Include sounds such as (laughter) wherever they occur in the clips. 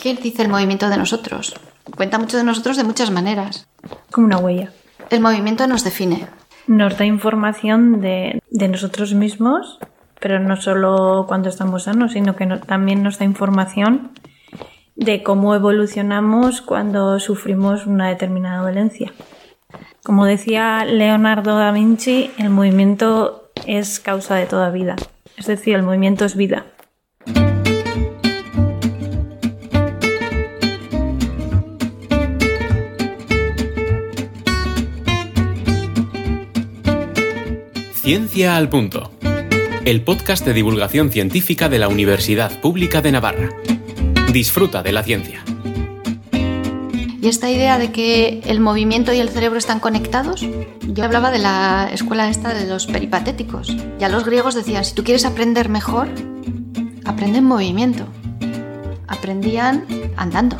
¿Qué dice el movimiento de nosotros? Cuenta mucho de nosotros de muchas maneras. Como una huella. El movimiento nos define. Nos da información de, nosotros mismos, pero no solo cuando estamos sanos, sino que también nos da información de cómo evolucionamos cuando sufrimos una determinada dolencia. Como decía Leonardo da Vinci, el movimiento es causa de toda vida, es decir, el movimiento es vida. Ciencia al Punto, el podcast de divulgación científica de la Universidad Pública de Navarra. Disfruta de la ciencia. Y esta idea de que el movimiento y el cerebro están conectados, yo hablaba de la escuela esta de los peripatéticos. Ya los griegos decían, si tú quieres aprender mejor, aprende en movimiento. Aprendían andando.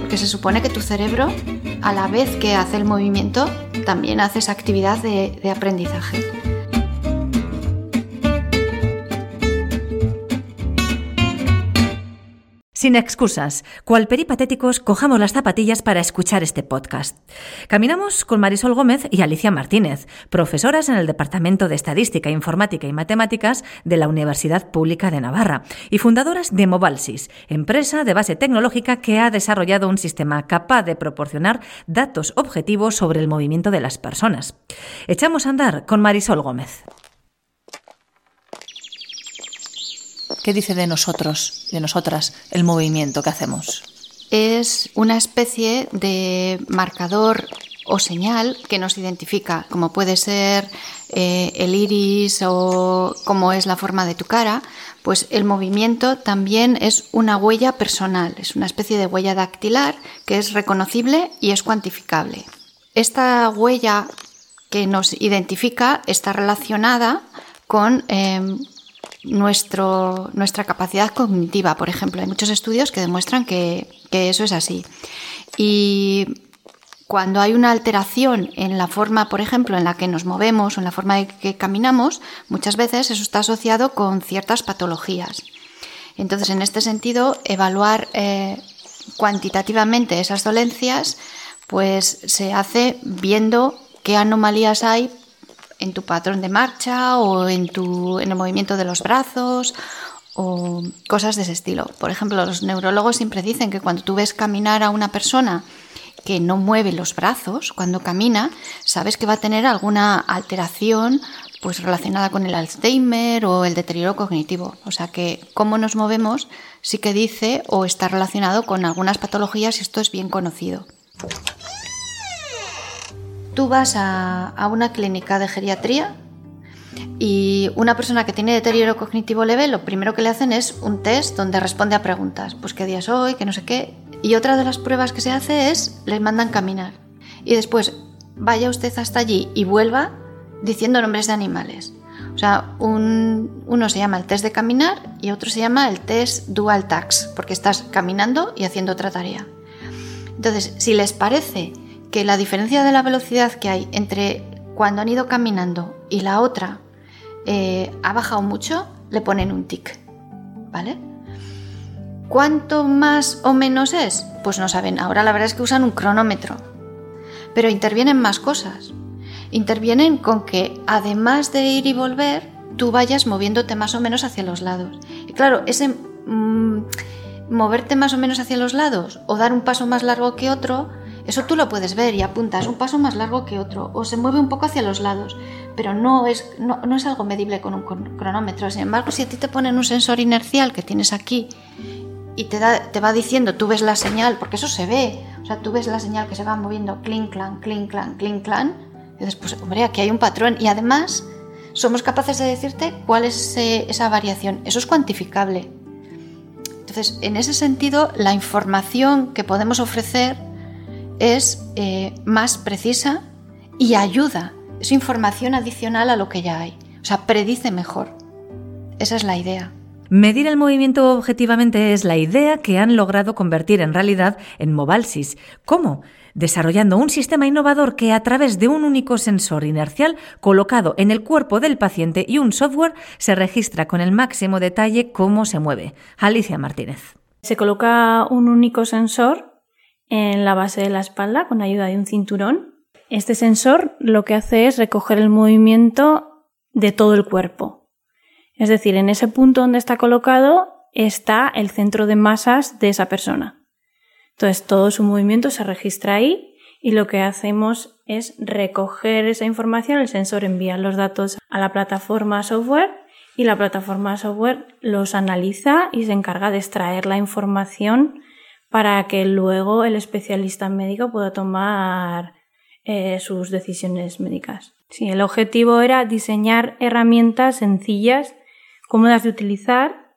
Porque se supone que tu cerebro, a la vez que hace el movimiento, también hace esa actividad de aprendizaje. Sin excusas, cual peripatéticos, cojamos las zapatillas para escuchar este podcast. Caminamos con Marisol Gómez y Alicia Martínez, profesoras en el Departamento de Estadística, Informática y Matemáticas de la Universidad Pública de Navarra y fundadoras de Mobalsis, empresa de base tecnológica que ha desarrollado un sistema capaz de proporcionar datos objetivos sobre el movimiento de las personas. Echamos a andar con Marisol Gómez. ¿Qué dice de nosotros, de nosotras, el movimiento que hacemos? Es una especie de marcador o señal que nos identifica, como puede ser eh, el iris o cómo es la forma de tu cara, pues el movimiento también es una huella personal, es una especie de huella dactilar que es reconocible y es cuantificable. Esta huella que nos identifica está relacionada con em, nuestra capacidad cognitiva, por ejemplo. Hay muchos estudios que demuestran que, eso es así. Y cuando hay una alteración en la forma, por ejemplo, en la que nos movemos o en la forma en que caminamos, muchas veces eso está asociado con ciertas patologías. Entonces, en este sentido, evaluar eh, cuantitativamente esas dolencias, pues se hace viendo qué anomalías hay en tu patrón de marcha o en, tu, en el movimiento de los brazos o cosas de ese estilo. Por ejemplo, los neurólogos siempre dicen que cuando tú ves caminar a una persona que no mueve los brazos cuando camina, sabes que va a tener alguna alteración pues relacionada con el Alzheimer o el deterioro cognitivo. O sea que cómo nos movemos sí que dice o está relacionado con algunas patologías y esto es bien conocido tú vas a, una clínica de geriatría y una persona que tiene deterioro cognitivo leve, lo primero que le hacen es un test donde responde a preguntas, pues qué día es hoy, qué no sé qué. Y otra de las pruebas que se hace es, les mandan caminar. Y después vaya usted hasta allí y vuelva diciendo nombres de animales. O sea, uno se llama el test de caminar y otro se llama el test dual tax, porque estás caminando y haciendo otra tarea. Entonces, si les parece que la diferencia de la velocidad que hay entre cuando han ido caminando y la otra eh, ha bajado mucho, le ponen un tic. ¿Vale? ¿Cuánto más o menos es? Pues no saben. Ahora la verdad es que usan un cronómetro. Pero intervienen más cosas. Intervienen con que además de ir y volver, tú vayas moviéndote más o menos hacia los lados. Y claro, ese mm, moverte más o menos hacia los lados o dar un paso más largo que otro eso tú lo puedes ver y apuntas un paso más largo que otro o se mueve un poco hacia los lados, pero no es, no, es algo medible con un cronómetro. Sin embargo, si a ti te ponen un sensor inercial que tienes aquí y te, da, te va diciendo, tú ves la señal, porque eso se ve, o sea, tú ves la señal que se va moviendo, clink, clan, clink, clan, clink, clan, y después, hombre, aquí hay un patrón y además somos capaces de decirte cuál es eh, esa variación. Eso es cuantificable. Entonces, en ese sentido, la información que podemos ofrecer es eh, más precisa y ayuda. Es información adicional a lo que ya hay. O sea, predice mejor. Esa es la idea. Medir el movimiento objetivamente es la idea que han logrado convertir en realidad en Mobalsis. ¿Cómo? Desarrollando un sistema innovador que a través de un único sensor inercial colocado en el cuerpo del paciente y un software se registra con el máximo detalle cómo se mueve. Alicia Martínez. Se coloca un único sensor en la base de la espalda con ayuda de un cinturón. Este sensor lo que hace es recoger el movimiento de todo el cuerpo. Es decir, en ese punto donde está colocado está el centro de masas de esa persona. Entonces todo su movimiento se registra ahí y lo que hacemos es recoger esa información, el sensor envía los datos a la plataforma software y la plataforma software los analiza y se encarga de extraer la información para que luego el especialista médico pueda tomar eh, sus decisiones médicas. Sí, el objetivo era diseñar herramientas sencillas, cómodas de utilizar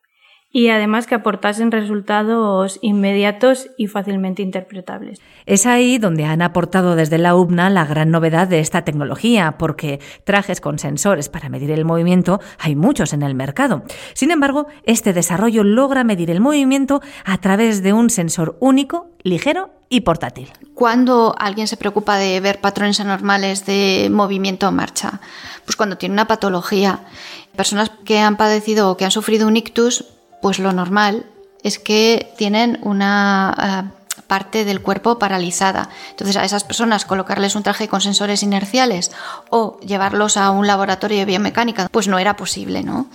y además que aportasen resultados inmediatos y fácilmente interpretables. Es ahí donde han aportado desde la UBNA la gran novedad de esta tecnología, porque trajes con sensores para medir el movimiento hay muchos en el mercado. Sin embargo, este desarrollo logra medir el movimiento a través de un sensor único, ligero y portátil. Cuando alguien se preocupa de ver patrones anormales de movimiento o marcha, pues cuando tiene una patología. Personas que han padecido o que han sufrido un ictus pues lo normal es que tienen una eh, parte del cuerpo paralizada. Entonces a esas personas colocarles un traje con sensores inerciales o llevarlos a un laboratorio de biomecánica, pues no era posible, ¿no?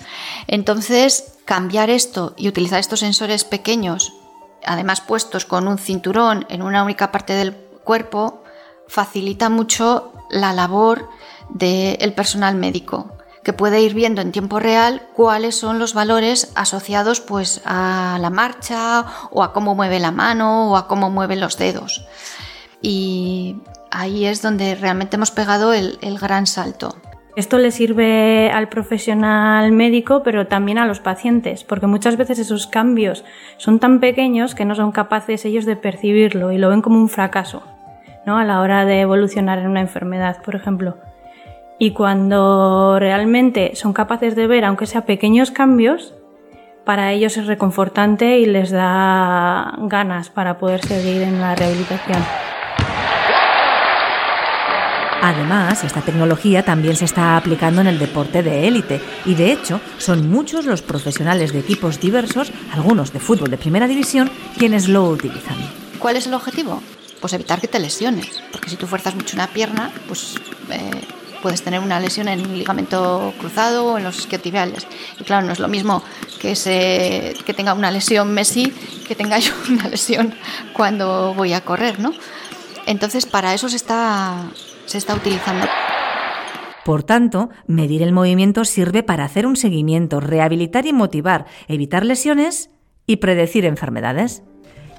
Entonces cambiar esto y utilizar estos sensores pequeños, además puestos con un cinturón en una única parte del cuerpo, facilita mucho la labor del personal médico que puede ir viendo en tiempo real cuáles son los valores asociados pues a la marcha o a cómo mueve la mano o a cómo mueven los dedos. Y ahí es donde realmente hemos pegado el, el gran salto. Esto le sirve al profesional médico, pero también a los pacientes, porque muchas veces esos cambios son tan pequeños que no son capaces ellos de percibirlo y lo ven como un fracaso, ¿no? A la hora de evolucionar en una enfermedad, por ejemplo. Y cuando realmente son capaces de ver, aunque sea pequeños cambios, para ellos es reconfortante y les da ganas para poder seguir en la rehabilitación. Además, esta tecnología también se está aplicando en el deporte de élite y de hecho son muchos los profesionales de equipos diversos, algunos de fútbol de primera división, quienes lo utilizan. ¿Cuál es el objetivo? Pues evitar que te lesiones, porque si tú fuerzas mucho una pierna, pues eh, puedes tener una lesión en un ligamento cruzado o en los isquiotibiales. Y claro, no es lo mismo que, se, que tenga una lesión Messi que tenga (laughs) yo una lesión cuando voy a correr, ¿no? Entonces, para eso se está, se está utilizando. Por tanto, medir el movimiento sirve para hacer un seguimiento, rehabilitar y motivar, evitar lesiones y predecir enfermedades.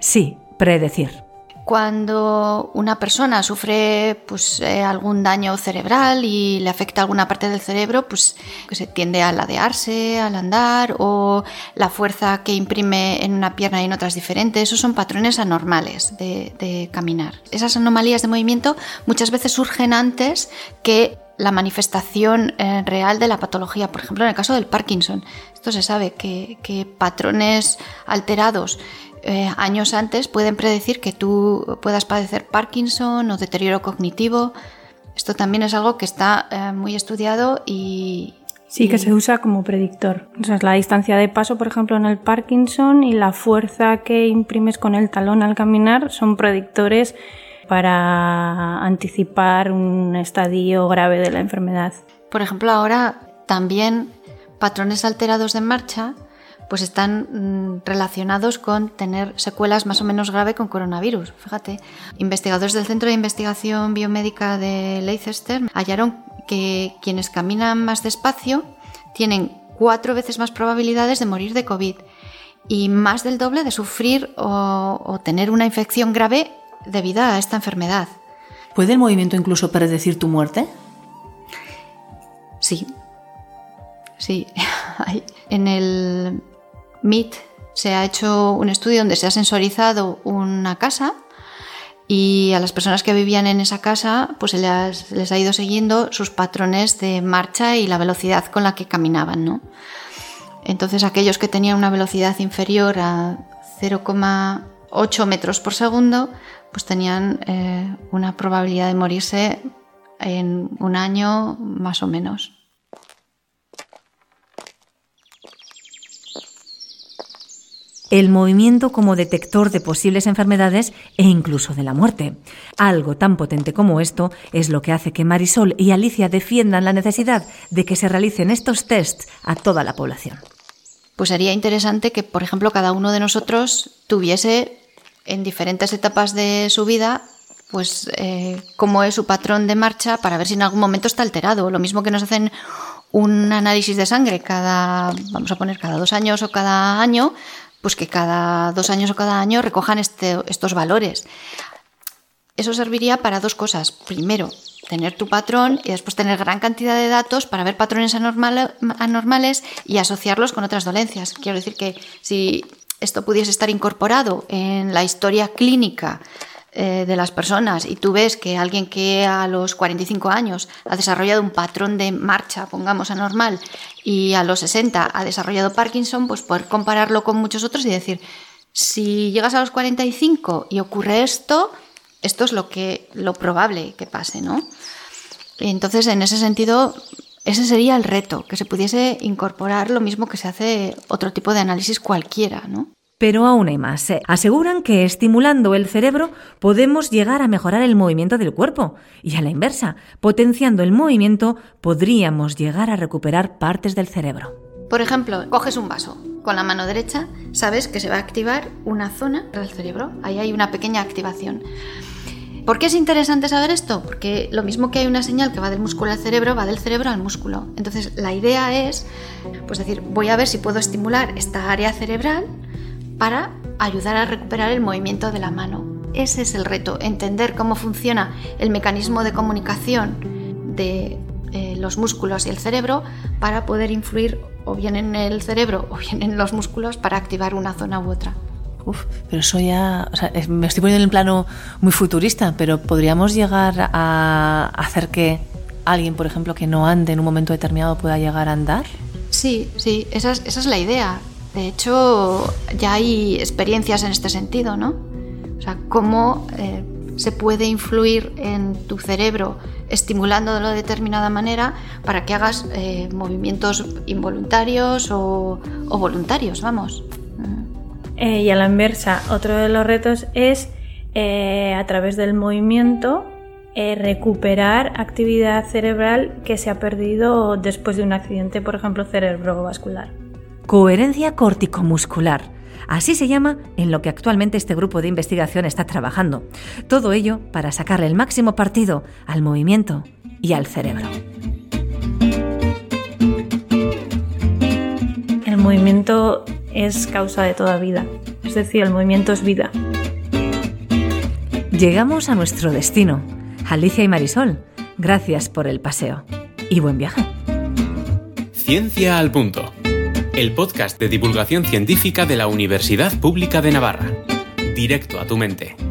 Sí, predecir. Cuando una persona sufre pues, eh, algún daño cerebral y le afecta alguna parte del cerebro, pues se tiende a ladearse al andar o la fuerza que imprime en una pierna y en otras diferentes. Esos son patrones anormales de, caminar. Esas anomalías de movimiento muchas veces surgen antes que la manifestación eh, real de la patología. Por ejemplo, en el caso del Parkinson, esto se sabe que, que patrones alterados eh, años antes pueden predecir que tú puedas padecer Parkinson o deterioro cognitivo. Esto también es algo que está eh, muy estudiado y... Sí, que se usa como predictor. O sea, la distancia de paso, por ejemplo, en el Parkinson y la fuerza que imprimes con el talón al caminar son predictores para anticipar un estadio grave de la enfermedad. Por ejemplo, ahora también patrones alterados de marcha pues están mm, relacionados con tener secuelas más o menos graves con coronavirus. Fíjate, investigadores del Centro de Investigación Biomédica de Leicester hallaron que quienes caminan más despacio tienen cuatro veces más probabilidades de morir de COVID y más del doble de sufrir o, o tener una infección grave debido a esta enfermedad. ¿Puede el movimiento incluso predecir tu muerte? Sí. Sí. (laughs) en el MIT se ha hecho un estudio donde se ha sensorizado una casa y a las personas que vivían en esa casa pues les, les, ha ido siguiendo sus patrones de marcha y la velocidad con la que caminaban. ¿no? Entonces aquellos que tenían una velocidad inferior a 0,8 metros por segundo pues tenían eh, una probabilidad de morirse en un año más o menos. El movimiento como detector de posibles enfermedades e incluso de la muerte. Algo tan potente como esto es lo que hace que Marisol y Alicia defiendan la necesidad de que se realicen estos tests a toda la población. Pues sería interesante que, por ejemplo, cada uno de nosotros tuviese en diferentes etapas de su vida pues eh, cómo es su patrón de marcha para ver si en algún momento está alterado. Lo mismo que nos hacen un análisis de sangre cada, vamos a poner, cada dos años o cada año, pues que cada dos años o cada año recojan este, estos valores. Eso serviría para dos cosas. Primero, tener tu patrón y después tener gran cantidad de datos para ver patrones anormales y asociarlos con otras dolencias. Quiero decir que si esto pudiese estar incorporado en la historia clínica eh, de las personas y tú ves que alguien que a los 45 años ha desarrollado un patrón de marcha, pongamos anormal, y a los 60 ha desarrollado Parkinson, pues poder compararlo con muchos otros y decir, si llegas a los 45 y ocurre esto, esto es lo que lo probable que pase, ¿no? Entonces, en ese sentido, ese sería el reto, que se pudiese incorporar lo mismo que se hace otro tipo de análisis cualquiera, ¿no? Pero aún hay más. ¿eh? Aseguran que estimulando el cerebro podemos llegar a mejorar el movimiento del cuerpo. Y a la inversa, potenciando el movimiento podríamos llegar a recuperar partes del cerebro. Por ejemplo, coges un vaso. Con la mano derecha sabes que se va a activar una zona del cerebro. Ahí hay una pequeña activación. ¿Por qué es interesante saber esto? Porque lo mismo que hay una señal que va del músculo al cerebro, va del cerebro al músculo. Entonces, la idea es, pues decir, voy a ver si puedo estimular esta área cerebral para ayudar a recuperar el movimiento de la mano. Ese es el reto, entender cómo funciona el mecanismo de comunicación de eh, los músculos y el cerebro para poder influir o bien en el cerebro o bien en los músculos para activar una zona u otra. Uf, pero eso ya, o sea, me estoy poniendo en el plano muy futurista, pero podríamos llegar a hacer que alguien, por ejemplo, que no ande en un momento determinado pueda llegar a andar. Sí, sí, esa es, esa es la idea. De hecho, ya hay experiencias en este sentido, ¿no? O sea, cómo eh, se puede influir en tu cerebro estimulándolo de determinada manera para que hagas eh, movimientos involuntarios o, voluntarios, vamos. Eh, y a la inversa, otro de los retos es a través del movimiento recuperar actividad cerebral que se ha perdido después de un accidente, por ejemplo, cerebrovascular coherencia corticomuscular. Así se llama en lo que actualmente este grupo de investigación está trabajando. Todo ello para sacarle el máximo partido al movimiento y al cerebro. El movimiento es causa de toda vida, es decir, el movimiento es vida. Llegamos a nuestro destino. Alicia y Marisol, gracias por el paseo y buen viaje. Ciencia al punto el podcast de divulgación científica de la Universidad Pública de Navarra. Directo a tu mente.